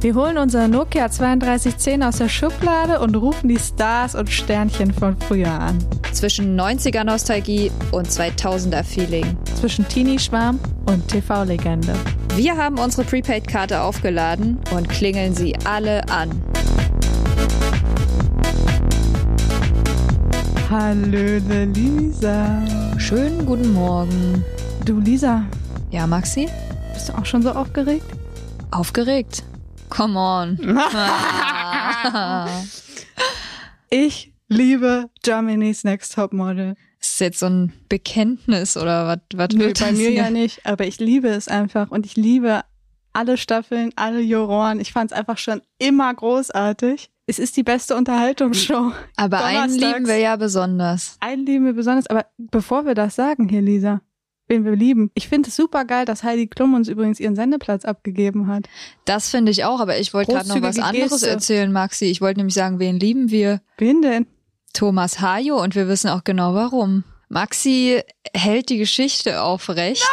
Wir holen unser Nokia 3210 aus der Schublade und rufen die Stars und Sternchen von früher an. Zwischen 90er Nostalgie und 2000er Feeling. Zwischen Teenie-Schwarm und TV-Legende. Wir haben unsere Prepaid-Karte aufgeladen und klingeln sie alle an. Hallöle Lisa. Schönen guten Morgen. Du Lisa, Ja, Maxi? bist du auch schon so aufgeregt? Aufgeregt. Come on. Ich liebe Germany's Next Top Model. Ist jetzt so ein Bekenntnis oder was? was wird bei mir ja nicht, aber ich liebe es einfach und ich liebe alle Staffeln, alle Juroren. Ich fand es einfach schon immer großartig. Es ist die beste Unterhaltungsshow. Aber einen lieben wir ja besonders. Einen lieben wir besonders, aber bevor wir das sagen hier, Lisa, wen wir lieben, ich finde es super geil, dass Heidi Klum uns übrigens ihren Sendeplatz abgegeben hat. Das finde ich auch, aber ich wollte gerade noch was anderes Geste. erzählen, Maxi. Ich wollte nämlich sagen, wen lieben wir? Wen denn? Thomas Hajo und wir wissen auch genau warum. Maxi hält die Geschichte aufrecht.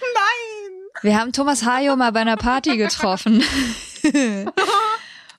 Nein! Wir haben Thomas Hajo mal bei einer Party getroffen.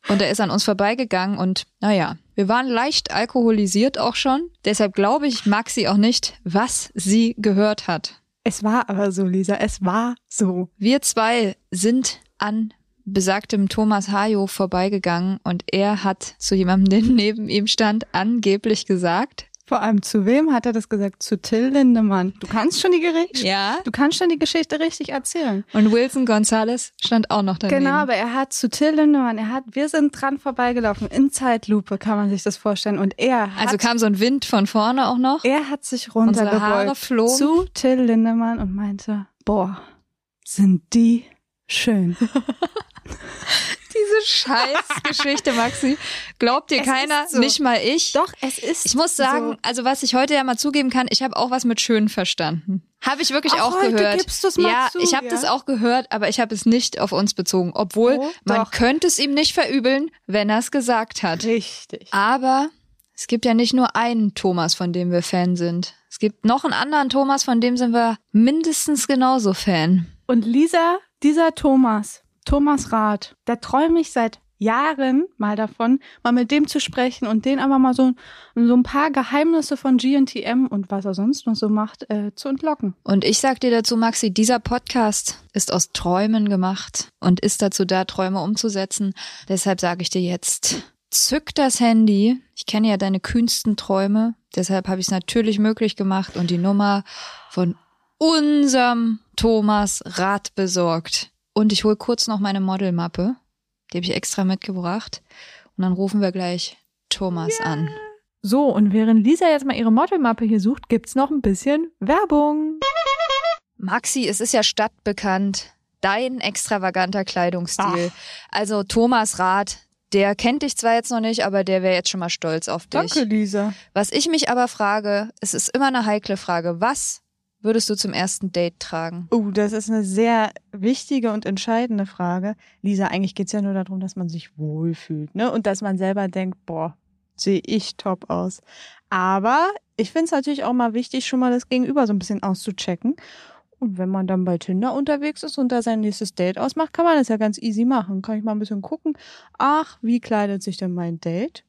und er ist an uns vorbeigegangen und naja, wir waren leicht alkoholisiert auch schon. Deshalb glaube ich Maxi auch nicht, was sie gehört hat. Es war aber so, Lisa, es war so. Wir zwei sind an besagtem Thomas Hajo vorbeigegangen und er hat zu jemandem, der neben ihm stand, angeblich gesagt, Vor allem zu wem hat er das gesagt? Zu Till Lindemann. Du kannst schon die Gericht. ja. Du kannst schon die Geschichte richtig erzählen. Und Wilson Gonzalez stand auch noch daneben. Genau, aber er hat zu Till Lindemann, er hat, wir sind dran vorbeigelaufen. In Zeitlupe kann man sich das vorstellen. Und er hat, Also kam so ein Wind von vorne auch noch. er hat sich flogen. zu Till Lindemann und meinte, boah, sind die schön. Scheißgeschichte, Maxi. Glaubt dir Es keiner, so. nicht mal ich. Doch, es ist Ich muss sagen, so. also was ich heute ja mal zugeben kann, ich habe auch was mit schön verstanden. Habe ich wirklich Auch auch gehört. gibst du's mal ja, zu, ich habe ja? das auch gehört, aber ich habe es nicht auf uns bezogen, obwohl Oh, man könnte es ihm nicht verübeln, wenn er es gesagt hat. Richtig. Aber es gibt ja nicht nur einen Thomas, von dem wir Fan sind. Es gibt noch einen anderen Thomas, von dem sind wir mindestens genauso Fan. Und Lisa, dieser Thomas, Thomas Rath, da träume ich seit Jahren mal davon, mal mit dem zu sprechen und den aber mal so, so ein paar Geheimnisse von GNTM und was er sonst noch so macht, äh, zu entlocken. Und ich sag dir dazu, Maxi, dieser Podcast ist aus Träumen gemacht und ist dazu da, Träume umzusetzen. Deshalb sage ich dir jetzt, zück das Handy. Ich kenne ja deine kühnsten Träume. Deshalb habe ich es natürlich möglich gemacht und die Nummer von unserem Thomas Rad besorgt. Und ich hole kurz noch meine Modelmappe. Die habe ich extra mitgebracht. Und dann rufen wir gleich Thomas an. So, und während Lisa jetzt mal ihre Modelmappe hier sucht, gibt's noch ein bisschen Werbung. Maxi, es ist ja stadtbekannt, dein extravaganter Kleidungsstil. Also Thomas Rath, der kennt dich zwar jetzt noch nicht, aber der wäre jetzt schon mal stolz auf dich. Danke, Lisa. Was ich mich aber frage, es ist immer eine heikle Frage, was würdest du zum ersten Date tragen? Oh, das ist eine sehr wichtige und entscheidende Frage. Lisa, eigentlich geht's ja nur darum, dass man sich wohlfühlt, ne? Und dass man selber denkt, boah, sehe ich top aus. Aber ich finde es natürlich auch mal wichtig, schon mal das Gegenüber so ein bisschen auszuchecken. Und wenn man dann bei Tinder unterwegs ist und da sein nächstes Date ausmacht, kann man das ja ganz easy machen. Kann ich mal ein bisschen gucken, ach, wie kleidet sich denn mein Date?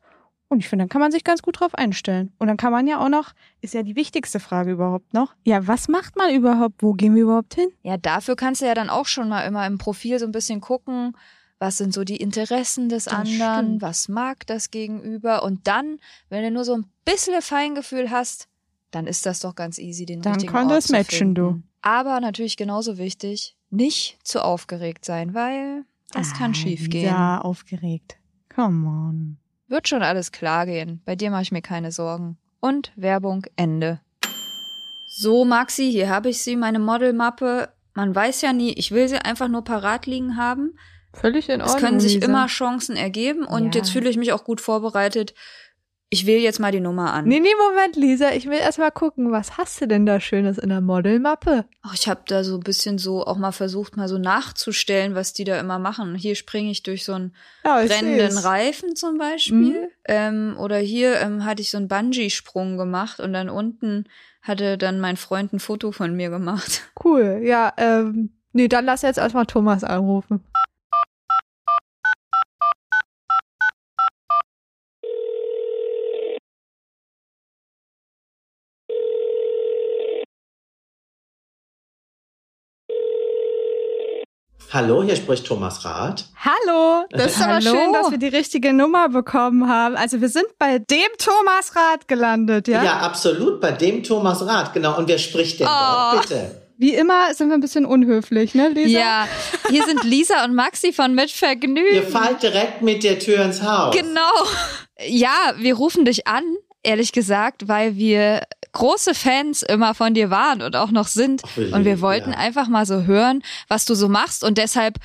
Und ich finde, dann kann man sich ganz gut drauf einstellen. Und dann kann man ja auch noch, ist ja die wichtigste Frage überhaupt noch, ja, was macht man überhaupt? Wo gehen wir überhaupt hin? Ja, dafür kannst du ja dann auch schon mal immer im Profil so ein bisschen gucken, was sind so die Interessen des Das anderen, stimmt. was mag das Gegenüber und dann, wenn du nur so ein bisschen Feingefühl hast, dann ist das doch ganz easy, den Dann richtigen kann Ort das zu matchen, du. Aber natürlich genauso wichtig, nicht zu aufgeregt sein, weil das kann schief gehen. Ja, aufgeregt. Come on. Wird schon alles klar gehen. Bei dir mache ich mir keine Sorgen. Und Werbung Ende. So, Maxi, hier habe ich sie, meine Modelmappe. Man weiß ja nie, ich will sie einfach nur parat liegen haben. Völlig in Es Ordnung. können sich Lisa. immer Chancen ergeben und Ja. jetzt fühle ich mich auch gut vorbereitet Ich wähle jetzt mal die Nummer an. Nee, nee, Moment, Lisa. Ich will erst mal gucken, was hast du denn da Schönes in der Modelmappe? Ach, ich habe da so ein bisschen so auch mal versucht, mal so nachzustellen, was die da immer machen. Hier springe ich durch so einen Ja, brennenden seh's. Reifen zum Beispiel. Ähm, oder hier ähm, hatte ich so einen Bungee-Sprung gemacht und dann unten hatte dann mein Freund ein Foto von mir gemacht. Cool. Ja, ähm, nee, dann lass jetzt erstmal Thomas anrufen. Hallo, hier spricht Thomas Rath. Hallo, das ist aber Hallo. schön, dass wir die richtige Nummer bekommen haben. Also wir sind bei dem Thomas Rath gelandet, ja? Ja? absolut, bei dem Thomas Rath, genau. Und wer spricht denn Oh. dort, bitte? Wie immer sind wir ein bisschen unhöflich, ne, Lisa? Ja, hier sind Lisa und Maxi von Mit Ihr fallt direkt mit der Tür ins Haus. Genau. Ja, wir rufen dich an, ehrlich gesagt, weil wir große Fans immer von dir waren und auch noch sind. Und wir wollten ja. einfach mal so hören, was du so machst. Und deshalb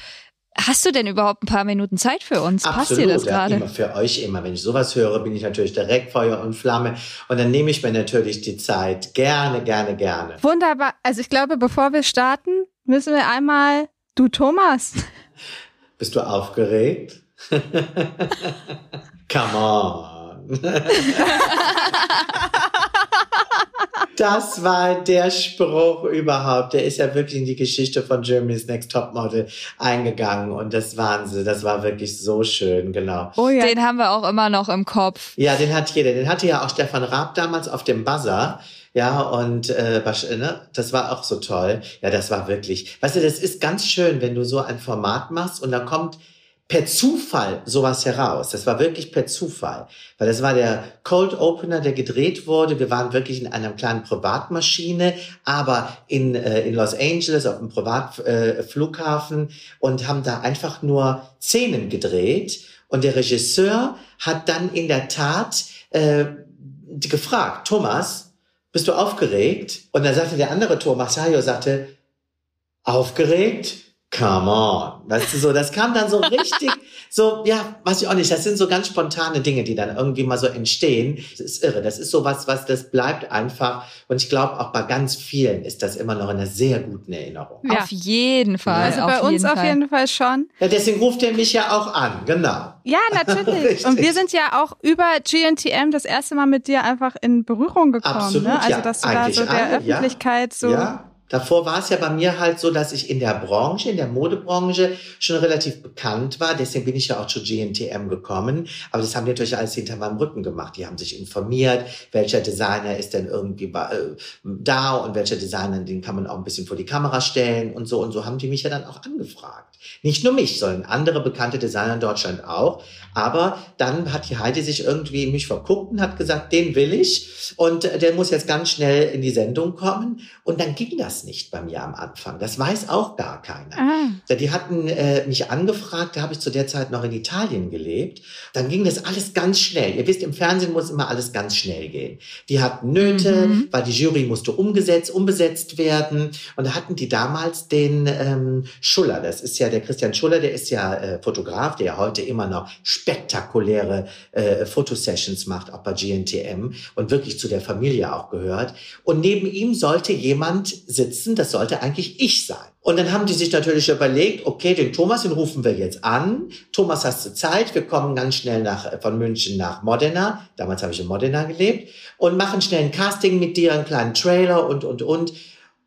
hast du denn überhaupt ein paar Minuten Zeit für uns? Passt Absolut, dir das ja, gerade? immer für euch immer. Wenn ich sowas höre, bin ich natürlich direkt Feuer und Flamme. Und dann nehme ich mir natürlich die Zeit. Gerne, gerne, gerne. Wunderbar. Also ich glaube, bevor wir starten, müssen wir einmal, du Thomas, Bist du aufgeregt? Come on. Das war der Spruch überhaupt. Der ist ja wirklich in die Geschichte von Germany's Next Topmodel eingegangen. Und das Wahnsinn. Das war wirklich so schön, genau. oh ja, Den haben wir auch immer noch im Kopf. Ja, den hat jeder. Den hatte ja auch Stefan Raab damals auf dem Buzzer. Ja, und äh, ne, das war auch so toll. Ja, das war wirklich. Weißt du, das ist ganz schön, wenn du so ein Format machst und dann kommt per Zufall sowas heraus. Das war wirklich per Zufall. Weil das war der Cold Opener, der gedreht wurde. Wir waren wirklich in einer kleinen Privatmaschine, aber in, äh, in Los Angeles auf einem Privatflughafen äh, und haben da einfach nur Szenen gedreht. Und der Regisseur hat dann in der Tat äh, gefragt, Thomas, bist du aufgeregt? Und dann sagte der andere Thomas Hayo, sagte, aufgeregt? Come on. Weißt du, so, das kam dann so richtig, so, ja, weiß ich auch nicht, das sind so ganz spontane Dinge, die dann irgendwie mal so entstehen. Das ist irre. Das ist so was, was, das bleibt einfach. Und ich glaube, auch bei ganz vielen ist das immer noch in einer sehr guten Erinnerung. Ja. Auf jeden Fall. also bei uns jeden auf Fall. jeden Fall schon. Ja, deswegen ruft er mich ja auch an, genau. Ja, natürlich. Und wir sind ja auch über GNTM das erste Mal mit dir einfach in Berührung gekommen. Absolut, ne? Also ja. dass du da Eigentlich so der alle, ja. Öffentlichkeit so. Ja. Davor war es ja bei mir halt so, dass ich in der Branche, in der Modebranche schon relativ bekannt war. Deswegen bin ich ja auch zu GNTM gekommen. Aber das haben die natürlich alles hinter meinem Rücken gemacht. Die haben sich informiert, welcher Designer ist denn irgendwie äh, da und welcher Designer, den kann man auch ein bisschen vor die Kamera stellen und so. Und so haben die mich ja dann auch angefragt. Nicht nur mich, sondern andere bekannte Designer in Deutschland auch. Aber dann hat die Heidi sich irgendwie in mich verguckt und hat gesagt, den will ich. Und äh, der muss jetzt ganz schnell in die Sendung kommen. Und dann ging das nicht bei mir am Anfang. Das weiß auch gar keiner. Ah. Die hatten äh, mich angefragt, da habe ich zu der Zeit noch in Italien gelebt. Dann ging das alles ganz schnell. Ihr wisst, im Fernsehen muss immer alles ganz schnell gehen. Die hatten Nöte, Mhm. weil die Jury musste umgesetzt, umbesetzt werden. Und da hatten die damals den ähm, Schuller. Das ist ja der Christian Schuller, der ist ja äh, Fotograf, der ja heute immer noch spektakuläre äh, Fotosessions macht, auch bei GNTM und wirklich zu der Familie auch gehört. Und neben ihm sollte jemand sitzen, das sollte eigentlich ich sein. Und dann haben die sich natürlich überlegt, okay, den Thomas, den rufen wir jetzt an. Thomas, hast du Zeit? Wir kommen ganz schnell nach, von München nach Modena. Damals habe ich in Modena gelebt. Und machen schnell ein Casting mit dir, einen kleinen Trailer und, und, und.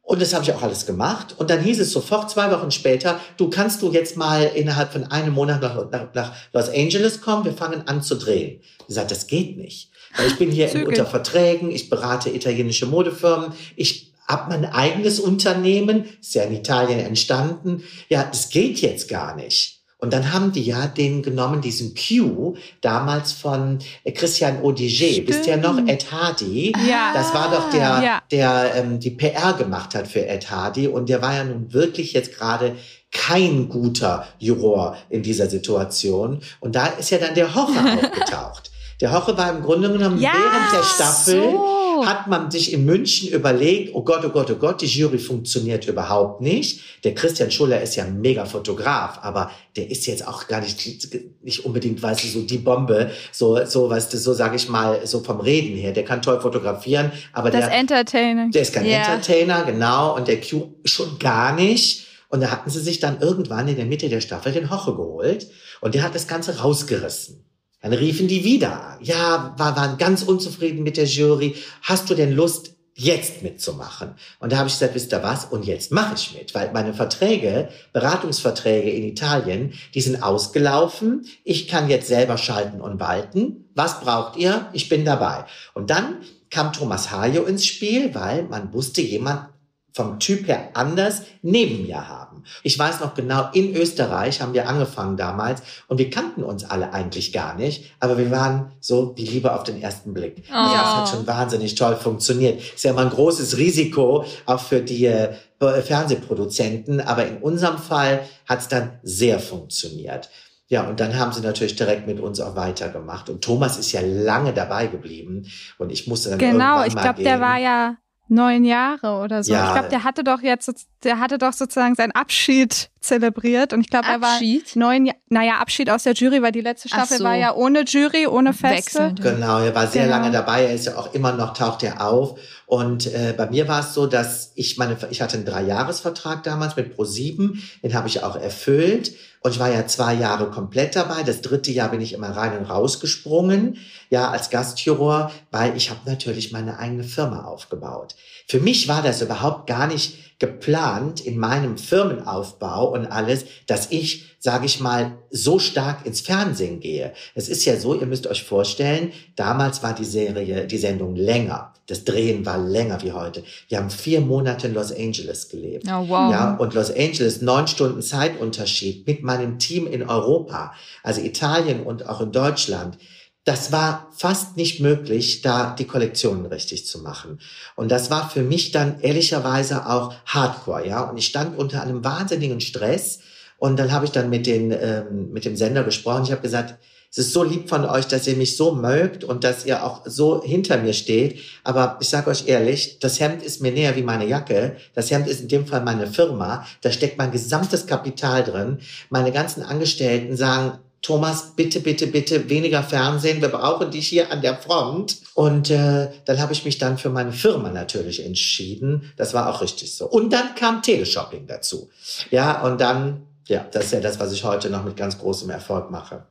Und das habe ich auch alles gemacht. Und dann hieß es sofort zwei Wochen später, du kannst du jetzt mal innerhalb von einem Monat nach, nach, nach Los Angeles kommen, wir fangen an zu drehen. Ich gesagt, das geht nicht. Weil ich bin hier in, unter Verträgen, ich berate italienische Modefirmen, ich habe mein eigenes Unternehmen, ist ja in Italien entstanden. Ja, das geht jetzt gar nicht. Und dann haben die ja den genommen, diesen Q, damals von äh, Christian Odiger. Wisst ihr noch, Ed Hardy? Ja. Das war doch der, Ja. der ähm, die PR gemacht hat für Ed Hardy. Und der war ja nun wirklich jetzt gerade kein guter Juror in dieser Situation. Und da ist ja dann der Hoche aufgetaucht. Der Hoche war im Grunde genommen Ja, während der Staffel so. So. hat man sich in München überlegt, oh Gott, oh Gott, oh Gott, die Jury funktioniert überhaupt nicht. Der Christian Schuller ist ja ein mega Fotograf, aber der ist jetzt auch gar nicht, nicht unbedingt, weißt du, so die Bombe, so, so, weißt du, so sage ich mal, so vom Reden her. Der kann toll fotografieren, aber Das der, Entertainer. der ist kein Ja. Entertainer, genau, und der Q schon gar nicht. Und da hatten sie sich dann irgendwann in der Mitte der Staffel den Hoche geholt und der hat das Ganze rausgerissen. Dann riefen die wieder. Ja, war, waren ganz unzufrieden mit der Jury. Hast du denn Lust, jetzt mitzumachen? Und da habe ich gesagt, wisst ihr was? Und jetzt mache ich mit, weil meine Verträge, Beratungsverträge in Italien, die sind ausgelaufen. Ich kann jetzt selber schalten und walten. Was braucht ihr? Ich bin dabei. Und dann kam Thomas Hajo ins Spiel, weil man wusste, jemand vom Typ her anders neben mir haben. Ich weiß noch genau, in Österreich haben wir angefangen damals und wir kannten uns alle eigentlich gar nicht, aber wir waren so wie Liebe auf den ersten Blick. Also das hat schon wahnsinnig toll funktioniert. Ist ja immer ein großes Risiko, auch für die äh, Fernsehproduzenten, aber in unserem Fall hat es dann sehr funktioniert. Ja, und dann haben sie natürlich direkt mit uns auch weitergemacht. Und Thomas ist ja lange dabei geblieben und ich musste dann Genau, irgendwann ich mal glaube, der war ja neun Jahre oder so. Ja. Ich glaube, der hatte doch jetzt, der hatte doch sozusagen seinen Abschied zelebriert und ich glaube, er war Abschied? neun, Ja- naja, Abschied aus der Jury, weil die letzte Staffel so. war ja ohne Jury, ohne Feste. Wechselnd. Genau, er war sehr Genau. lange dabei. Er ist ja auch immer noch, taucht er auf. Und äh, bei mir war es so, dass ich meine, ich hatte einen Dreijahresvertrag damals mit Pro7, den habe ich auch erfüllt. Und ich war ja zwei Jahre komplett dabei. Das dritte Jahr bin ich immer rein und rausgesprungen, ja, als Gastjuror, weil ich habe natürlich meine eigene Firma aufgebaut. Für mich war das überhaupt gar nicht geplant in meinem Firmenaufbau und alles, dass ich, sage ich mal, so stark ins Fernsehen gehe. Es ist ja so, ihr müsst euch vorstellen, damals war die Serie, die Sendung länger. Das Drehen war länger wie heute. Wir haben vier Monate in Los Angeles gelebt. Oh, wow. Ja, und Los Angeles, neun Stunden Zeitunterschied mit meinem Team in Europa, also Italien und auch in Deutschland. Das war fast nicht möglich, da die Kollektionen richtig zu machen. Und das war für mich dann ehrlicherweise auch Hardcore, ja. Und ich stand unter einem wahnsinnigen Stress. Und dann habe ich dann mit, den, ähm, mit dem Sender gesprochen. Ich habe gesagt, es ist so lieb von euch, dass ihr mich so mögt und dass ihr auch so hinter mir steht. Aber ich sage euch ehrlich, das Hemd ist mir näher wie meine Jacke. Das Hemd ist in dem Fall meine Firma. Da steckt mein gesamtes Kapital drin. Meine ganzen Angestellten sagen, Thomas, bitte, bitte, bitte weniger Fernsehen. Wir brauchen dich hier an der Front. Und äh, dann habe ich mich dann für meine Firma natürlich entschieden. Das war auch richtig so. Und dann kam Teleshopping dazu. Ja, und dann, ja, das ist ja das, was ich heute noch mit ganz großem Erfolg mache.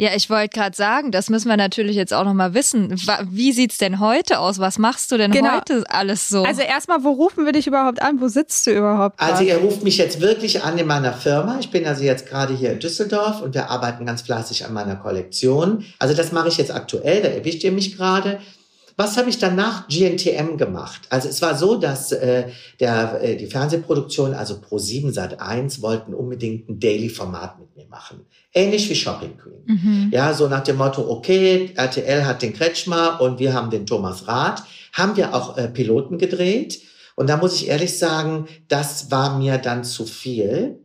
Ja, ich wollte gerade sagen, das müssen wir natürlich jetzt auch noch mal wissen. Wie sieht's denn heute aus? Was machst du denn Genau. heute alles so? Also erstmal, wo rufen wir dich überhaupt an? Wo sitzt du überhaupt? Also ihr ruft mich jetzt wirklich an in meiner Firma. Ich bin also jetzt gerade hier in Düsseldorf und wir arbeiten ganz fleißig an meiner Kollektion. Also das mache ich jetzt aktuell, da erwischt ihr mich gerade. Was habe ich dann nach GNTM gemacht? Also es war so, dass äh, der, äh, die Fernsehproduktion, also Pro7 Sat 1, wollten unbedingt ein Daily-Format mit mir machen. Ähnlich wie Shopping Queen. mhm. Ja, so nach dem Motto, okay, RTL hat den Kretschmer und wir haben den Thomas Rath. Haben wir auch äh, Piloten gedreht. Und da muss ich ehrlich sagen, das war mir dann zu viel.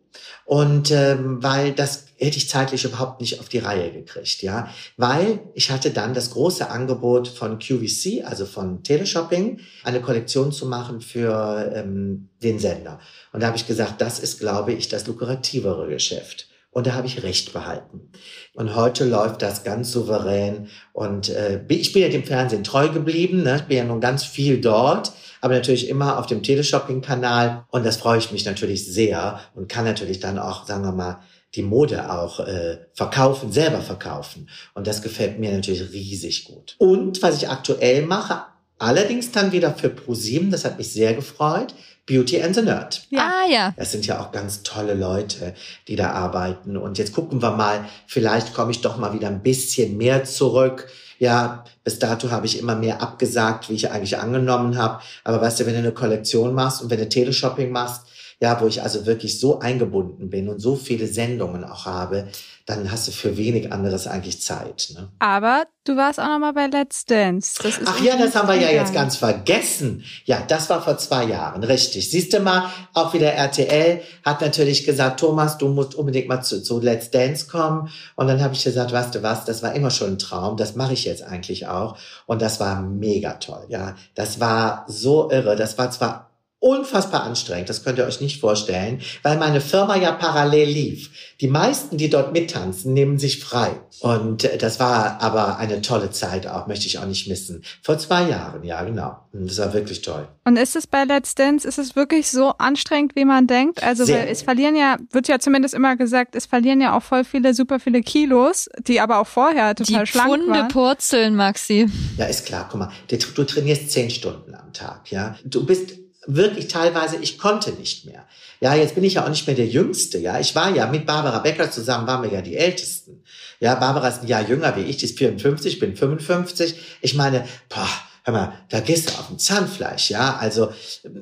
Und ähm, weil das hätte ich zeitlich überhaupt nicht auf die Reihe gekriegt, ja. Weil ich hatte dann das große Angebot von QVC, also von Teleshopping, eine Kollektion zu machen für ähm, den Sender. Und da habe ich gesagt, das ist, glaube ich, das lukrativere Geschäft. Und da habe ich recht behalten. Und heute läuft das ganz souverän. Und äh, ich bin ja dem Fernsehen treu geblieben. Ne? Ich bin ja nun ganz viel dort, aber natürlich immer auf dem Teleshopping-Kanal. Und das freue ich mich natürlich sehr und kann natürlich dann auch, sagen wir mal, die Mode auch äh, verkaufen, selber verkaufen. Und das gefällt mir natürlich riesig gut. Und was ich aktuell mache, allerdings dann wieder für ProSieben, das hat mich sehr gefreut, Beauty and the Nerd. Ja. Ah ja. Das sind ja auch ganz tolle Leute, die da arbeiten. Und jetzt gucken wir mal, vielleicht komme ich doch mal wieder ein bisschen mehr zurück. Ja, bis dato habe ich immer mehr abgesagt, wie ich eigentlich angenommen habe. Aber weißt du, wenn du eine Kollektion machst und wenn du Teleshopping machst, ja, wo ich also wirklich so eingebunden bin und so viele Sendungen auch habe, dann hast du für wenig anderes eigentlich Zeit. Ne? Aber du warst auch noch mal bei Let's Dance. Ach ja, das haben wir ja jetzt ganz vergessen. Ja, das war vor zwei Jahren, richtig. Siehst du mal, auch wieder RTL hat natürlich gesagt, Thomas, du musst unbedingt mal zu, zu Let's Dance kommen. Und dann habe ich gesagt, weißt du was, das war immer schon ein Traum, das mache ich jetzt eigentlich auch. Und das war mega toll, ja. Das war so irre. Das war zwar unfassbar anstrengend, das könnt ihr euch nicht vorstellen, weil meine Firma ja parallel lief. Die meisten, die dort mittanzen, nehmen sich frei. Und äh, das war aber eine tolle Zeit auch, möchte ich auch nicht missen. Vor zwei Jahren, ja, genau. Und das war wirklich toll. Und ist es bei Let's Dance, ist es wirklich so anstrengend, wie man denkt? Also, weil es verlieren ja, wird ja zumindest immer gesagt, es verlieren ja auch voll viele, super viele Kilos, die aber auch vorher total die schlank Pfunde waren. purzeln, Maxi. Ja, ist klar. Guck mal, du, du trainierst zehn Stunden am Tag, ja. Du bist wirklich teilweise, ich konnte nicht mehr. Ja, jetzt bin ich ja auch nicht mehr der Jüngste, ja. Ich war ja mit Barbara Becker zusammen, waren wir ja die Ältesten. Ja, Barbara ist ein Jahr jünger wie ich, die ist 54, ich bin 55. Ich meine, boah, hör mal, da gehst du auf dem Zahnfleisch, ja. Also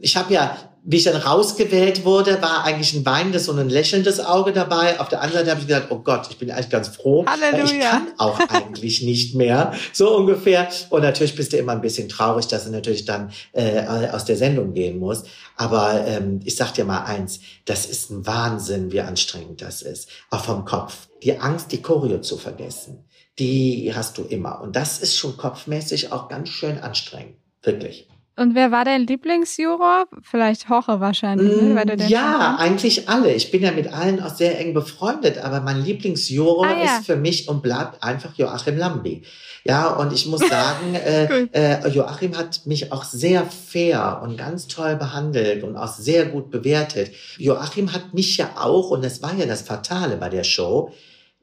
ich habe ja wie ich dann rausgewählt wurde, war eigentlich ein weinendes und ein lächelndes Auge dabei. Auf der anderen Seite habe ich gedacht, oh Gott, ich bin eigentlich ganz froh. Halleluja. Ich kann auch eigentlich nicht mehr, so ungefähr. Und natürlich bist du immer ein bisschen traurig, dass du natürlich dann äh, aus der Sendung gehen musst. Aber ähm, ich sag dir mal eins, das ist ein Wahnsinn, wie anstrengend das ist. Auch vom Kopf. Die Angst, die Choreo zu vergessen, die hast du immer. Und das ist schon kopfmäßig auch ganz schön anstrengend. Wirklich. Und wer war dein Lieblingsjuror? Vielleicht Hoche wahrscheinlich. Ne? Weil du den Mm, ja, eigentlich alle. Ich bin ja mit allen auch sehr eng befreundet, aber mein Lieblingsjuror Ah, ja. ist für mich und bleibt einfach Joachim Lambi. Ja, und ich muss sagen, äh, äh, Joachim hat mich auch sehr fair und ganz toll behandelt und auch sehr gut bewertet. Joachim hat mich ja auch, und das war ja das Fatale bei der Show,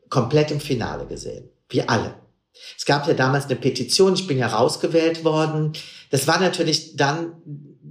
komplett im Finale gesehen. Wir alle. Es gab ja damals eine Petition, ich bin ja rausgewählt worden. Das war natürlich dann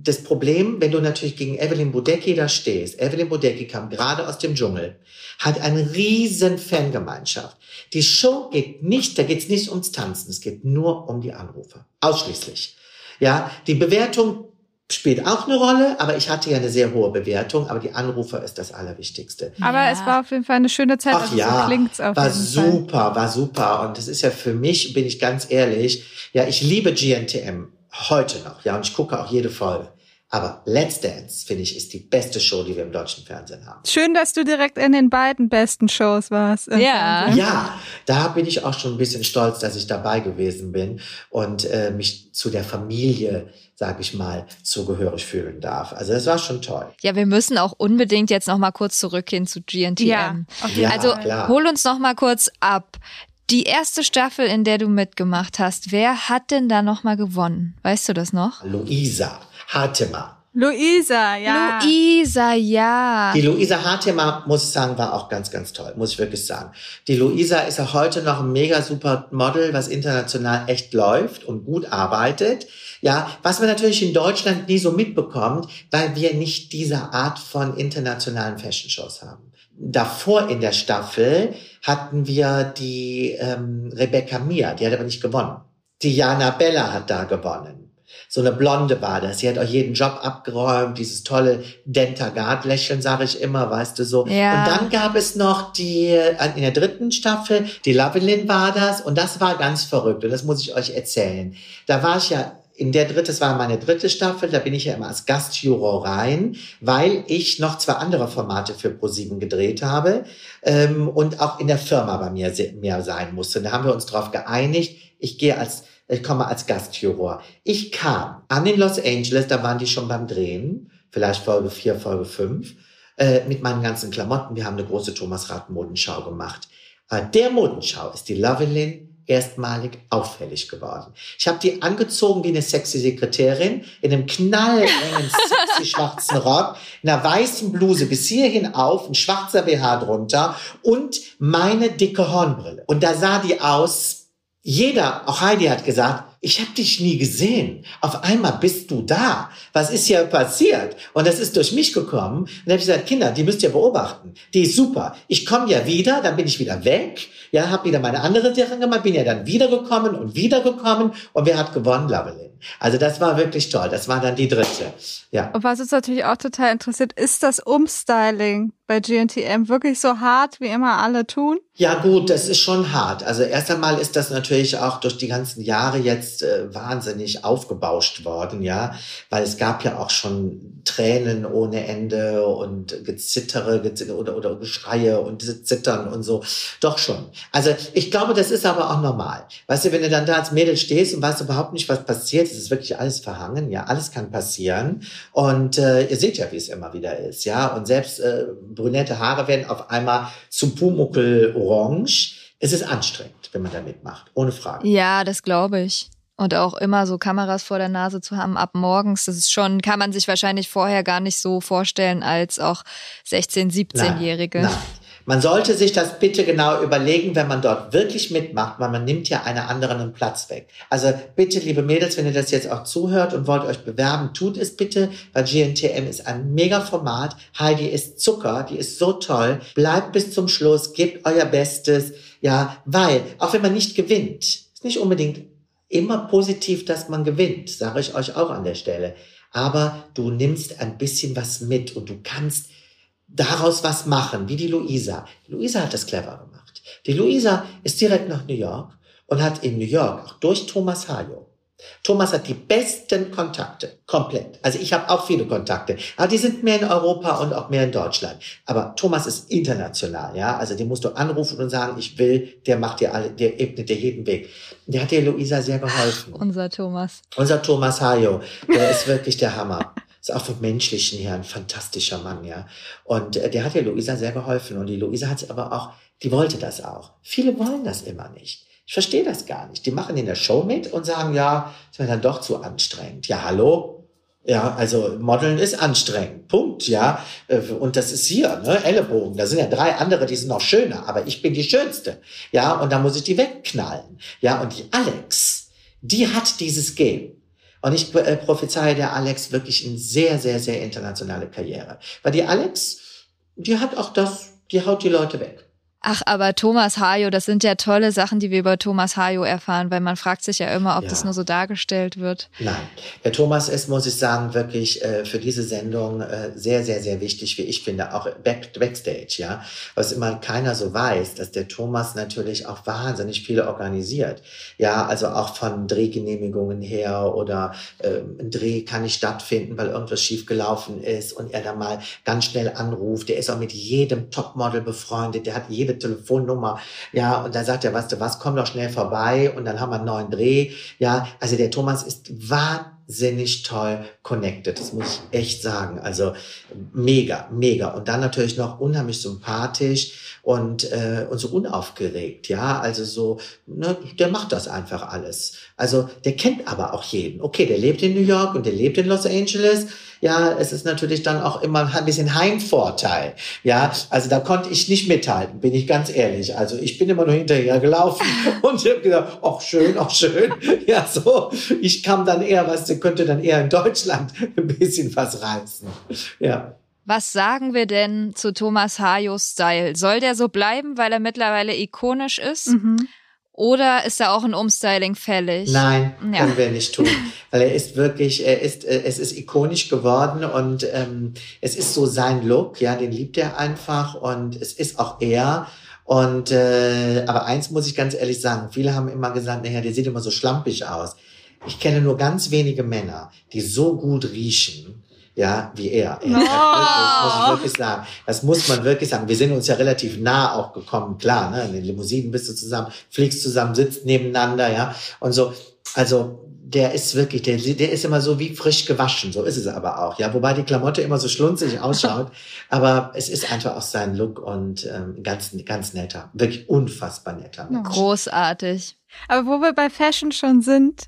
das Problem, wenn du natürlich gegen Evelyn Bodecki da stehst. Evelyn Bodecki kam gerade aus dem Dschungel, hat eine riesen Fangemeinschaft. Die Show geht nicht, da geht es nicht ums Tanzen, es geht nur um die Anrufer. Ausschließlich. Ja, die Bewertung spielt auch eine Rolle, aber ich hatte ja eine sehr hohe Bewertung, aber die Anrufer ist das Allerwichtigste. Aber Ja. es war auf jeden Fall eine schöne Zeit. Ach also ja, so klingt's auf war jeden Fall. super, war super. Und das ist ja für mich, bin ich ganz ehrlich, ja, ich liebe GNTM heute noch, ja, und ich gucke auch jede Folge. Aber Let's Dance, finde ich, ist die beste Show, die wir im deutschen Fernsehen haben. Schön, dass du direkt in den beiden besten Shows warst. Ja. Ja, da bin ich auch schon ein bisschen stolz, dass ich dabei gewesen bin und äh, mich zu der Familie, sag ich mal, zugehörig fühlen darf. Also das war schon toll. Ja, wir müssen auch unbedingt jetzt noch mal kurz zurückgehen zu GNTM. Ja, Ja, also klar. hol uns noch mal kurz ab. Die erste Staffel, in der du mitgemacht hast, wer hat denn da noch mal gewonnen? Weißt du das noch? Luisa Hartema. Luisa, ja. Luisa, ja. Die Luisa Hartema, muss ich sagen, war auch ganz, ganz toll, muss ich wirklich sagen. Die Luisa ist ja heute noch ein mega super Model, was international echt läuft und gut arbeitet. Ja, was man natürlich in Deutschland nie so mitbekommt, weil wir nicht diese Art von internationalen Fashion Shows haben. Davor in der Staffel hatten wir die ähm, Rebecca Mia, die hat aber nicht gewonnen. Diana Bella hat da gewonnen. So eine Blonde war das. Sie hat auch jeden Job abgeräumt, dieses tolle Dentagard-Lächeln, sage ich immer, weißt du so. Ja. Und dann gab es noch die, in der dritten Staffel, die Lovelin war das. Und das war ganz verrückt. Und das muss ich euch erzählen. Da war ich ja in der dritte, das war meine dritte Staffel, da bin ich ja immer als Gastjuror rein, weil ich noch zwei andere Formate für ProSieben gedreht habe ähm, und auch in der Firma bei mir mehr sein musste. Und da haben wir uns darauf geeinigt, ich gehe als, ich komme als Gastjuror. Ich kam an in Los Angeles, da waren die schon beim Drehen, vielleicht Folge 4, Folge 5, äh, mit meinen ganzen Klamotten. Wir haben eine große Thomas Rath Modenschau gemacht. Äh, der Modenschau ist die Lovelin erstmalig auffällig geworden. Ich habe die angezogen wie eine sexy Sekretärin in einem knallengen, sexy schwarzen Rock, einer weißen Bluse bis hierhin auf, ein schwarzer BH drunter und meine dicke Hornbrille. Und da sah die aus, jeder, auch Heidi hat gesagt, ich habe dich nie gesehen. Auf einmal bist du da. Was ist hier passiert? Und das ist durch mich gekommen. Und dann habe ich gesagt, Kinder, die müsst ihr beobachten. Die ist super. Ich komme ja wieder, dann bin ich wieder weg. Ja, habe wieder meine andere Sachen gemacht, bin ja dann wiedergekommen und wiedergekommen. Und wer hat gewonnen? Lavelin. Also das war wirklich toll. Das war dann die dritte. Ja. Und was uns natürlich auch total interessiert, ist das Umstyling bei GNTM wirklich so hart, wie immer alle tun? Ja gut, das ist schon hart. Also erst einmal ist das natürlich auch durch die ganzen Jahre jetzt äh, wahnsinnig aufgebauscht worden, ja, weil es gab ja auch schon Tränen ohne Ende und Gezittere oder, oder Geschreie und diese Zittern und so. Doch schon. Also ich glaube, das ist aber auch normal. Weißt du, wenn du dann da als Mädel stehst und weißt überhaupt nicht, was passiert, es ist wirklich alles verhangen, ja, alles kann passieren. Und äh, ihr seht ja, wie es immer wieder ist, ja. Und selbst äh, brünette Haare werden auf einmal zu Pumuckel orange. Es ist anstrengend, wenn man da mitmacht, ohne Frage. Ja, das glaube ich. Und auch immer so Kameras vor der Nase zu haben ab morgens, das ist schon, kann man sich wahrscheinlich vorher gar nicht so vorstellen als auch 16-, 17-Jährige. Nein, nein. Man sollte sich das bitte genau überlegen, wenn man dort wirklich mitmacht, weil man nimmt ja einer anderen einen Platz weg. Also bitte, liebe Mädels, wenn ihr das jetzt auch zuhört und wollt euch bewerben, tut es bitte, weil GNTM ist ein mega Format. Heidi ist Zucker, die ist so toll. Bleibt bis zum Schluss, gebt euer Bestes. Ja, weil, auch wenn man nicht gewinnt, ist nicht unbedingt immer positiv, dass man gewinnt, sage ich euch auch an der Stelle. Aber du nimmst ein bisschen was mit und du kannst daraus was machen, wie die Luisa. Die Luisa hat das clever gemacht. Die Luisa ist direkt nach New York und hat in New York auch durch Thomas Hayo Thomas hat die besten Kontakte, komplett. Also ich habe auch viele Kontakte, aber die sind mehr in Europa und auch mehr in Deutschland. Aber Thomas ist international, ja. Also den musst du anrufen und sagen, ich will, der macht dir alle, der ebnet dir jeden Weg. Der hat dir Luisa sehr geholfen. Ach, unser Thomas. Unser Thomas Hayo, der ist wirklich der Hammer. Ist auch vom Menschlichen her ein fantastischer Mann, ja. Und äh, der hat ja Luisa sehr geholfen. Und die Luisa hat aber auch, die wollte das auch. Viele wollen das immer nicht. Ich verstehe das gar nicht. Die machen in der Show mit und sagen, ja, ist mir dann doch zu anstrengend. Ja, hallo? Ja, also Modeln ist anstrengend. Punkt, ja. Äh, und das ist hier, ne, Ellenbogen. Da sind ja drei andere, die sind noch schöner, aber ich bin die Schönste. Ja, und da muss ich die wegknallen. Ja, und die Alex, die hat dieses Game. Und ich äh, prophezeie der Alex wirklich eine sehr, sehr, sehr internationale Karriere. Weil die Alex, die hat auch das, die haut die Leute weg. Ach, aber Thomas Hayo, das sind ja tolle Sachen, die wir über Thomas Hayo erfahren, weil man fragt sich ja immer, ob ja. das nur so dargestellt wird. Nein, der Thomas ist, muss ich sagen, wirklich äh, für diese Sendung äh, sehr, sehr, sehr wichtig, wie ich finde, auch back, backstage, ja. Was immer keiner so weiß, dass der Thomas natürlich auch wahnsinnig viel organisiert. Ja, also auch von Drehgenehmigungen her oder äh, ein Dreh kann nicht stattfinden, weil irgendwas schiefgelaufen ist und er dann mal ganz schnell anruft. Der ist auch mit jedem Topmodel befreundet, der hat jede Telefonnummer. Ja, und da sagt er, weißt du was, komm doch schnell vorbei und dann haben wir einen neuen Dreh. Ja, also der Thomas ist wahnsinnig toll connected. Das muss ich echt sagen. Also mega, mega. Und dann natürlich noch unheimlich sympathisch und, äh, und so unaufgeregt. Ja, also so, ne, der macht das einfach alles. Also der kennt aber auch jeden. Okay, der lebt in New York und der lebt in Los Angeles ja, es ist natürlich dann auch immer ein bisschen Heimvorteil. Ja, also da konnte ich nicht mithalten, bin ich ganz ehrlich. Also ich bin immer nur hinterher gelaufen und ich habe gesagt, ach schön, ach schön. Ja, so. Ich kam dann eher, was, könnte dann eher in Deutschland ein bisschen was reißen. Ja. Was sagen wir denn zu Thomas Hayos Style? Soll der so bleiben, weil er mittlerweile ikonisch ist? Mhm. Oder ist da auch ein Umstyling fällig? Nein, ja. können wir nicht tun. Weil er ist wirklich, er ist, äh, es ist ikonisch geworden und ähm, es ist so sein Look, ja, den liebt er einfach und es ist auch er. Und äh, aber eins muss ich ganz ehrlich sagen, viele haben immer gesagt, naja, der sieht immer so schlampig aus. Ich kenne nur ganz wenige Männer, die so gut riechen ja, wie er. er wirklich, muss ich wirklich sagen. Das muss man wirklich sagen. Wir sind uns ja relativ nah auch gekommen, klar, ne? In den Limousinen bist du zusammen, fliegst zusammen, sitzt nebeneinander, ja. Und so, also der ist wirklich, der, der ist immer so wie frisch gewaschen, so ist es aber auch, ja. Wobei die Klamotte immer so schlunzig ausschaut, aber es ist einfach auch sein Look und ähm, ganz, ganz netter, wirklich unfassbar netter Mensch. Großartig. Aber wo wir bei Fashion schon sind,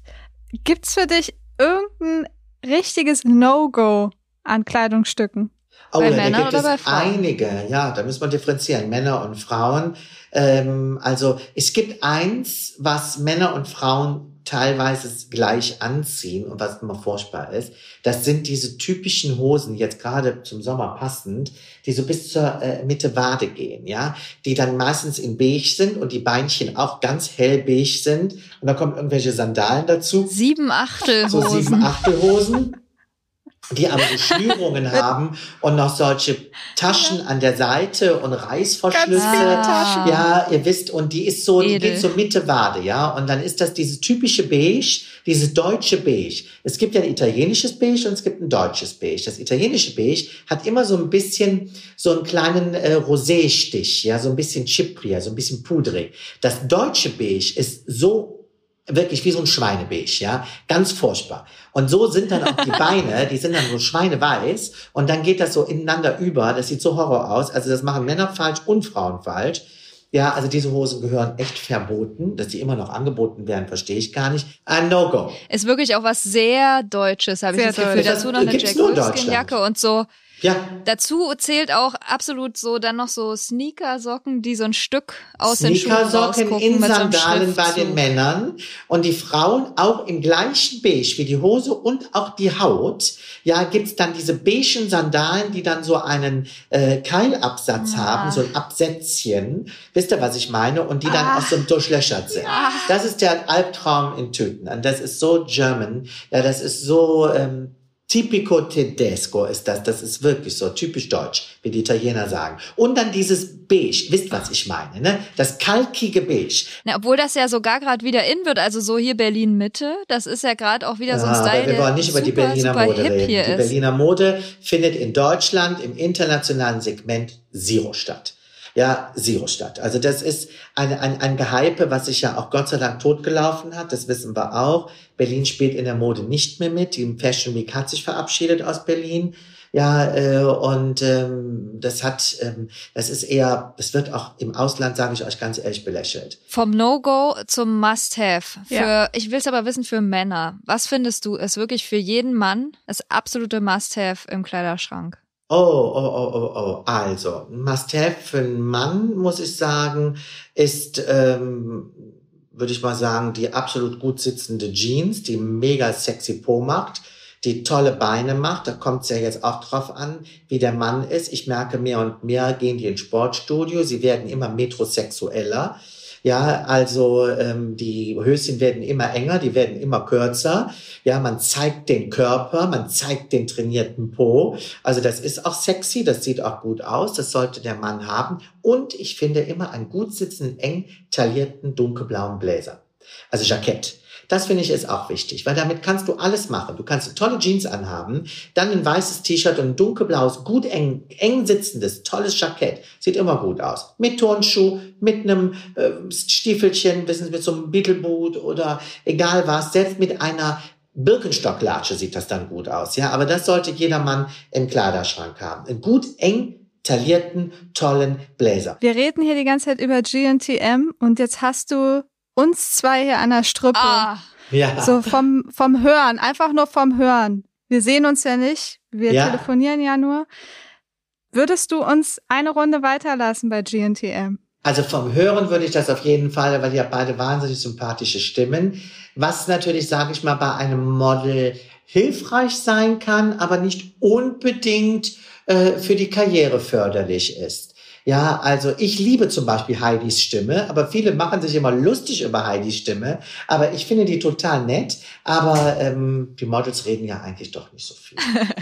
gibt's für dich irgendein richtiges No-Go an Kleidungsstücken? Oh, bei Männern gibt oder es bei Frauen? einige, ja, da muss man differenzieren, Männer und Frauen. Ähm, also es gibt eins, was Männer und Frauen teilweise gleich anziehen und was immer furchtbar ist, das sind diese typischen Hosen, jetzt gerade zum Sommer passend, die so bis zur äh, Mitte Wade gehen, ja, die dann meistens in beige sind und die Beinchen auch ganz hell beige sind und da kommen irgendwelche Sandalen dazu. Sieben Achtelhosen. So sieben Achtelhosen die aber so Schnürungen haben und noch solche Taschen an der Seite und Reißverschlüsse. Ah. Ja, ihr wisst, und die ist so, die Edel. geht so Mitte Wade, ja. Und dann ist das dieses typische Beige, dieses deutsche Beige. Es gibt ja ein italienisches Beige und es gibt ein deutsches Beige. Das italienische Beige hat immer so ein bisschen so einen kleinen äh, Rosé-Stich, ja, so ein bisschen Chipria, so ein bisschen pudrig. Das deutsche Beige ist so wirklich wie so ein Schweinebeige, ja, ganz furchtbar. Und so sind dann auch die Beine, die sind dann so schweineweiß und dann geht das so ineinander über. Das sieht so Horror aus. Also das machen Männer falsch und Frauen falsch. Ja, also diese Hosen gehören echt verboten, dass die immer noch angeboten werden, verstehe ich gar nicht. Ein No-Go. Ist wirklich auch was sehr Deutsches, habe ich das Gefühl. deutsch. Dazu noch eine Jack Wolfskin-Jacke und so. Ja, Dazu zählt auch absolut so dann noch so Sneakersocken, die so ein Stück aus den Schuhen Sneakersocken rausgucken in mit so Sandalen bei den. Männern und die Frauen auch im gleichen Beige wie die Hose und auch die Haut. Ja, gibt's dann diese beigen Sandalen, die dann so einen äh, Keilabsatz Ah. haben, so ein Absätzchen. Wisst ihr, was ich meine? Und die dann Ah. auch so durchlöchert sind. Das ist der Albtraum in Tüten. Und das ist so German. Ja, das ist so ähm, Tipico Tedesco ist das. Das ist wirklich so typisch deutsch, wie die Italiener sagen. Und dann dieses Beige. Wisst, was ich meine, ne? Das kalkige Beige. Na, obwohl das ja sogar gerade wieder in wird, also so hier Berlin Mitte, das ist ja gerade auch wieder so ein Ja, Style, aber wir wollen nicht über die Berliner Mode reden. Die. Berliner Mode findet in Deutschland im internationalen Segment Zero statt. Ja, Zero statt. Also das ist ein, ein, ein Gehype, was sich ja auch Gott sei Dank totgelaufen hat. Das wissen wir auch. Berlin spielt in der Mode nicht mehr mit. Die Fashion Week hat sich verabschiedet aus Berlin. Ja, äh, und ähm, das hat, ähm, das ist eher, das wird auch im Ausland, sage ich euch ganz ehrlich, belächelt. Vom No-Go zum Must-Have. Für, Ja. Ich will es aber wissen für Männer. Was findest du ist wirklich für jeden Mann das absolute Must-Have im Kleiderschrank? Oh, oh, oh, oh, oh. Also, Must-have für einen Mann, muss ich sagen, ist, ähm, würde ich mal sagen, die absolut gut sitzende Jeans, die mega sexy Po macht, die tolle Beine macht. Da kommt es ja jetzt auch drauf an, wie der Mann ist. Ich merke mehr und mehr gehen die ins Sportstudio. Sie werden immer metrosexueller. Ja, also ähm, die Höschen werden immer enger, die werden immer kürzer. Ja, man zeigt den Körper, man zeigt den trainierten Po. Also das ist auch sexy, das sieht auch gut aus, das sollte der Mann haben. Und ich finde immer einen gut sitzenden, eng taillierten, dunkelblauen Bläser. Also Jackett. Das finde ich ist auch wichtig, weil damit kannst du alles machen. Du kannst tolle Jeans anhaben, dann ein weißes T-Shirt und ein dunkelblaues, gut eng, eng sitzendes, tolles Jackett. Sieht immer gut aus. Mit Turnschuh, mit einem äh, Stiefelchen, wissen Sie, mit so einem Beetleboot oder egal was, selbst mit einer Birkenstocklatsche sieht das dann gut aus. Ja, aber das sollte jeder Mann im Kleiderschrank haben. Einen gut eng taillierten, tollen Bläser. Wir reden hier die ganze Zeit über GNTM und jetzt hast du uns zwei hier an der Strippe. Ah, Ja. So vom, vom Hören, einfach nur vom Hören. Wir sehen uns ja nicht, wir Ja. telefonieren ja nur. Würdest du uns eine Runde weiterlassen bei GNTM? Also vom Hören würde ich das auf jeden Fall, weil die ja beide wahnsinnig sympathische Stimmen. Was natürlich, sage ich mal, bei einem Model hilfreich sein kann, aber nicht unbedingt äh, für die Karriere förderlich ist. Ja, also ich liebe zum Beispiel Heidis Stimme, aber viele machen sich immer lustig über Heidis Stimme. Aber ich finde die total nett. Aber ähm, die Models reden ja eigentlich doch nicht so viel.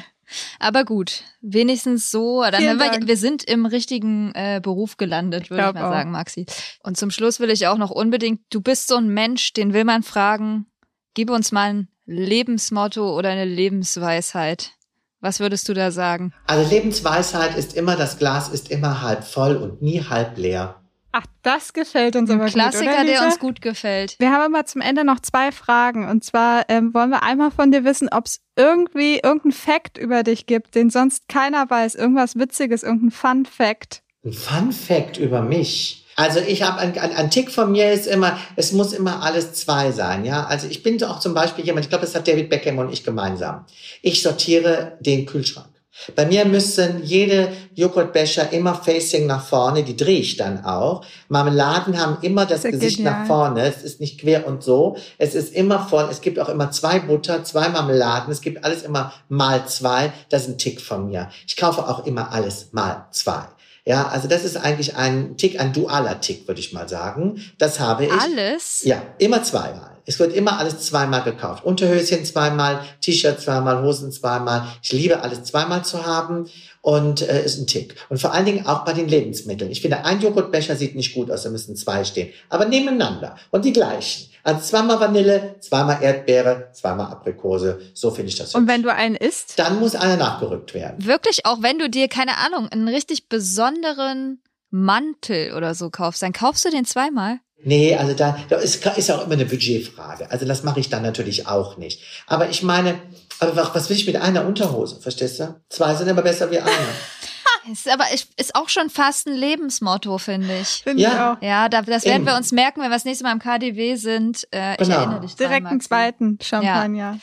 aber gut, wenigstens so. Dann wir, wir sind im richtigen äh, Beruf gelandet, würde ich glaub mal auch. sagen, Maxi. Und zum Schluss will ich auch noch unbedingt, du bist so ein Mensch, den will man fragen, gib uns mal ein Lebensmotto oder eine Lebensweisheit. Was würdest du da sagen? Also Lebensweisheit ist immer, das Glas ist immer halb voll und nie halb leer. Ach, das gefällt uns Ein aber Klassiker, gut, oder, der uns gut gefällt. Wir haben aber zum Ende noch zwei Fragen. Und zwar ähm, wollen wir einmal von dir wissen, ob es irgendwie irgendeinen Fact über dich gibt, den sonst keiner weiß. Irgendwas Witziges, irgendein Fun Fact. Ein Fun Fact über mich. Also ich habe ein, ein, ein Tick von mir ist immer, es muss immer alles zwei sein, ja. Also ich bin auch zum Beispiel jemand, ich glaube, das hat David Beckham und ich gemeinsam. Ich sortiere den Kühlschrank. Bei mir müssen jede Joghurtbecher immer facing nach vorne, die drehe ich dann auch. Marmeladen haben immer das Sehr Gesicht genial. nach vorne, es ist nicht quer und so. Es ist immer voll, es gibt auch immer zwei Butter, zwei Marmeladen, es gibt alles immer mal zwei. Das ist ein Tick von mir. Ich kaufe auch immer alles mal zwei. Ja, also das ist eigentlich ein Tick, ein dualer Tick, würde ich mal sagen. Das habe ich. Alles? Ja, immer zweimal. Es wird immer alles zweimal gekauft. Unterhöschen zweimal, T-Shirt zweimal, Hosen zweimal. Ich liebe alles zweimal zu haben und äh, ist ein Tick. Und vor allen Dingen auch bei den Lebensmitteln. Ich finde, ein Joghurtbecher sieht nicht gut aus, da müssen zwei stehen. Aber nebeneinander und die gleichen. Also zweimal Vanille, zweimal Erdbeere, zweimal Aprikose. So finde ich das. Und wenn du einen isst, dann muss einer nachgerückt werden. Wirklich, auch wenn du dir, keine Ahnung, einen richtig besonderen Mantel oder so kaufst, dann kaufst du den zweimal? Nee, also da, da ist, ist ja auch immer eine Budgetfrage. Also das mache ich dann natürlich auch nicht. Aber ich meine, aber was will ich mit einer Unterhose, verstehst du? Zwei sind aber besser wie eine. Ist aber ist ist auch schon fast ein Lebensmotto, finde ich. finde Ja. ich auch. Ja, da, das werden wir uns merken, wenn wir das nächste Mal im KDW sind. Äh, Ich Genau. erinnere dich dran, Direkt einen zweiten Champagner.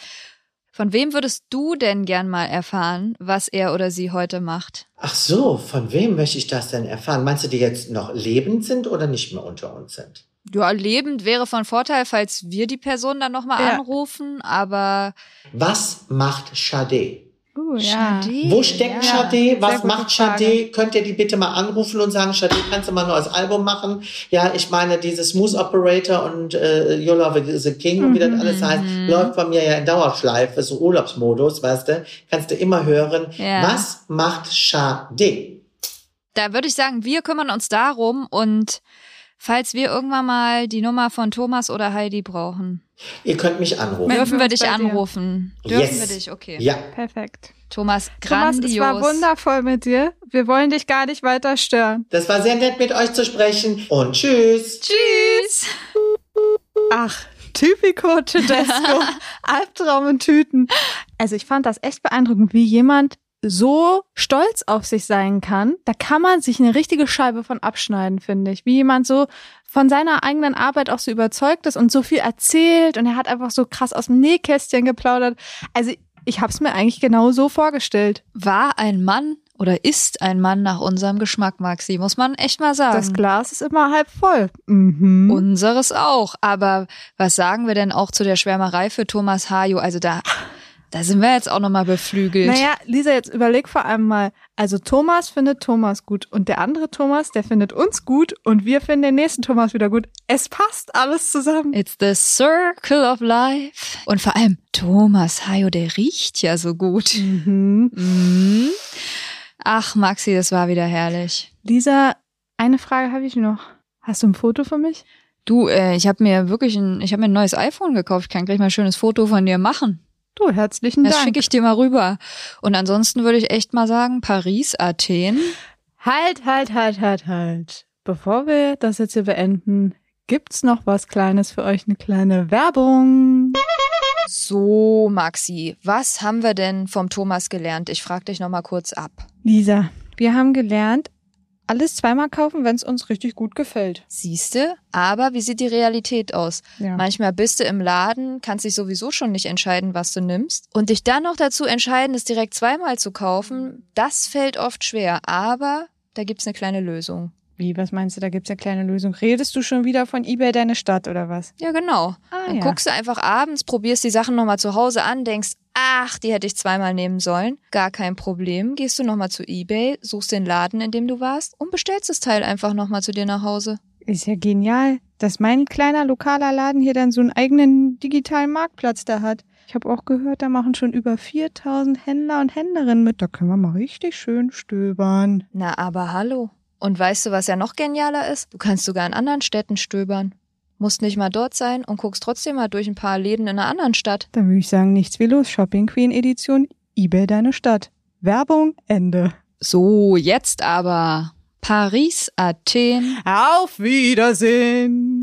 Von wem würdest du denn gern mal erfahren, was er oder sie heute macht? Ach so, von wem möchte ich das denn erfahren? Meinst du, die jetzt noch lebend sind oder nicht mehr unter uns sind? Ja, lebend wäre von Vorteil, falls wir die Person dann nochmal Ja. anrufen, aber Was macht Sade? Uh, ja. Schade. Wo steckt Ja, sehr Was macht Frage. Sade? Könnt ihr die bitte mal anrufen und sagen, Sade, kannst du mal ein neues Album machen? Ja, ich meine, dieses Smooth Operator und äh, You Love the King und wie das alles heißt, läuft bei mir ja in Dauerschleife, so Urlaubsmodus, weißt du? Kannst du immer hören. Ja. Was macht Sade? Da würde ich sagen, wir kümmern uns darum und falls wir irgendwann mal die Nummer von Thomas oder Heidi brauchen, Ihr könnt mich anrufen. Dürfen wir dich anrufen. Dürfen Yes. wir dich, okay. Ja, Perfekt. Thomas, Thomas, grandios. es war wundervoll mit dir. Wir wollen dich gar nicht weiter stören. das war sehr nett mit euch zu sprechen und tschüss. Tschüss. Ach, typico Tedesco. Albtraum in Tüten. Also ich fand das echt beeindruckend, wie jemand so stolz auf sich sein kann. Da kann man sich eine richtige Scheibe von abschneiden, finde ich. Wie jemand so von seiner eigenen Arbeit auch so überzeugt ist und so viel erzählt und er hat einfach so krass aus dem Nähkästchen geplaudert. Also ich habe es mir eigentlich genau so vorgestellt. War ein Mann oder ist ein Mann nach unserem Geschmack, Maxi, muss man echt mal sagen. Das Glas ist immer halb voll. Mhm. Unseres auch. Aber was sagen wir denn auch zu der Schwärmerei für Thomas Hajo? Also da, da sind wir jetzt auch nochmal beflügelt. Naja, Lisa, jetzt überleg vor allem mal. Also Thomas findet Thomas gut und der andere Thomas, der findet uns gut und wir finden den nächsten Thomas wieder gut. Es passt alles zusammen. It's the circle of life. Und vor allem Thomas Hajo, der riecht ja so gut. Mhm. Mhm. Ach, Maxi, das war wieder herrlich. Lisa, eine Frage habe ich noch. Hast du ein Foto für mich? Du, äh, ich habe mir wirklich ein, ich habe mir ein neues iPhone gekauft. Ich kann gleich mal ein schönes Foto von dir machen. Du, herzlichen Das Dank. schicke ich dir mal rüber. Und ansonsten würde ich echt mal sagen, Paris, Athen. Halt, halt, halt, halt, halt. Bevor wir das jetzt hier beenden, gibt's noch was Kleines für euch, eine kleine Werbung. So, Maxi, was haben wir denn vom Thomas gelernt? Ich frage dich noch mal kurz ab. Lisa, wir haben gelernt, alles zweimal kaufen, wenn es uns richtig gut gefällt. Siehste, aber wie sieht die Realität aus? Ja. Manchmal bist du im Laden, kannst dich sowieso schon nicht entscheiden, was du nimmst. Und dich dann noch dazu entscheiden, es direkt zweimal zu kaufen, das fällt oft schwer. Aber da gibt's eine kleine Lösung. Wie, was meinst du, da gibt's eine kleine Lösung. Redest du schon wieder von eBay deine Stadt oder was? Ja, genau. Ah, Dann ja. guckst du einfach abends, probierst die Sachen nochmal zu Hause an, denkst, ach, die hätte ich zweimal nehmen sollen. Gar kein Problem. Gehst du nochmal zu eBay, suchst den Laden, in dem du warst und bestellst das Teil einfach nochmal zu dir nach Hause. Ist ja genial, dass mein kleiner lokaler Laden hier dann so einen eigenen digitalen Marktplatz da hat. Ich habe auch gehört, da machen schon über 4000 Händler und Händlerinnen mit. Da können wir mal richtig schön stöbern. Na, aber hallo. Und weißt du, was ja noch genialer ist? Du kannst sogar in anderen Städten stöbern. Musst nicht mal dort sein und guckst trotzdem mal durch ein paar Läden in einer anderen Stadt. Dann würde ich sagen, nichts wie los. Shopping Queen Edition, eBay deine Stadt. Werbung, Ende. So, jetzt aber Paris, Athen. Auf Wiedersehen.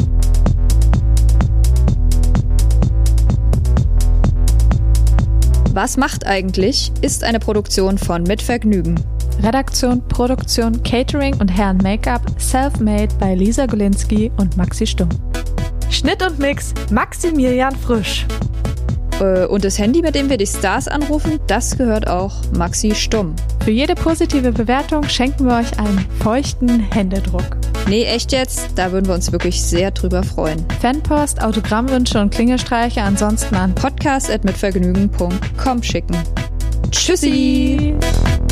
Was macht eigentlich? Ist eine Produktion von Mit Vergnügen. Redaktion, Produktion, Catering und Herren Make-up self-made bei Lisa Golinski und Maxi Stumm. Schnitt und Mix Maximilian Frisch. Äh, Und das Handy, mit dem wir die Stars anrufen, das gehört auch Maxi Stumm. Für jede positive Bewertung schenken wir euch einen feuchten Händedruck. Nee, echt jetzt? Da würden wir uns wirklich sehr drüber freuen. Fanpost, Autogrammwünsche und Klingelstreiche ansonsten an Podcast at mitvergnügen.com schicken. Tschüssi! Tschüssi.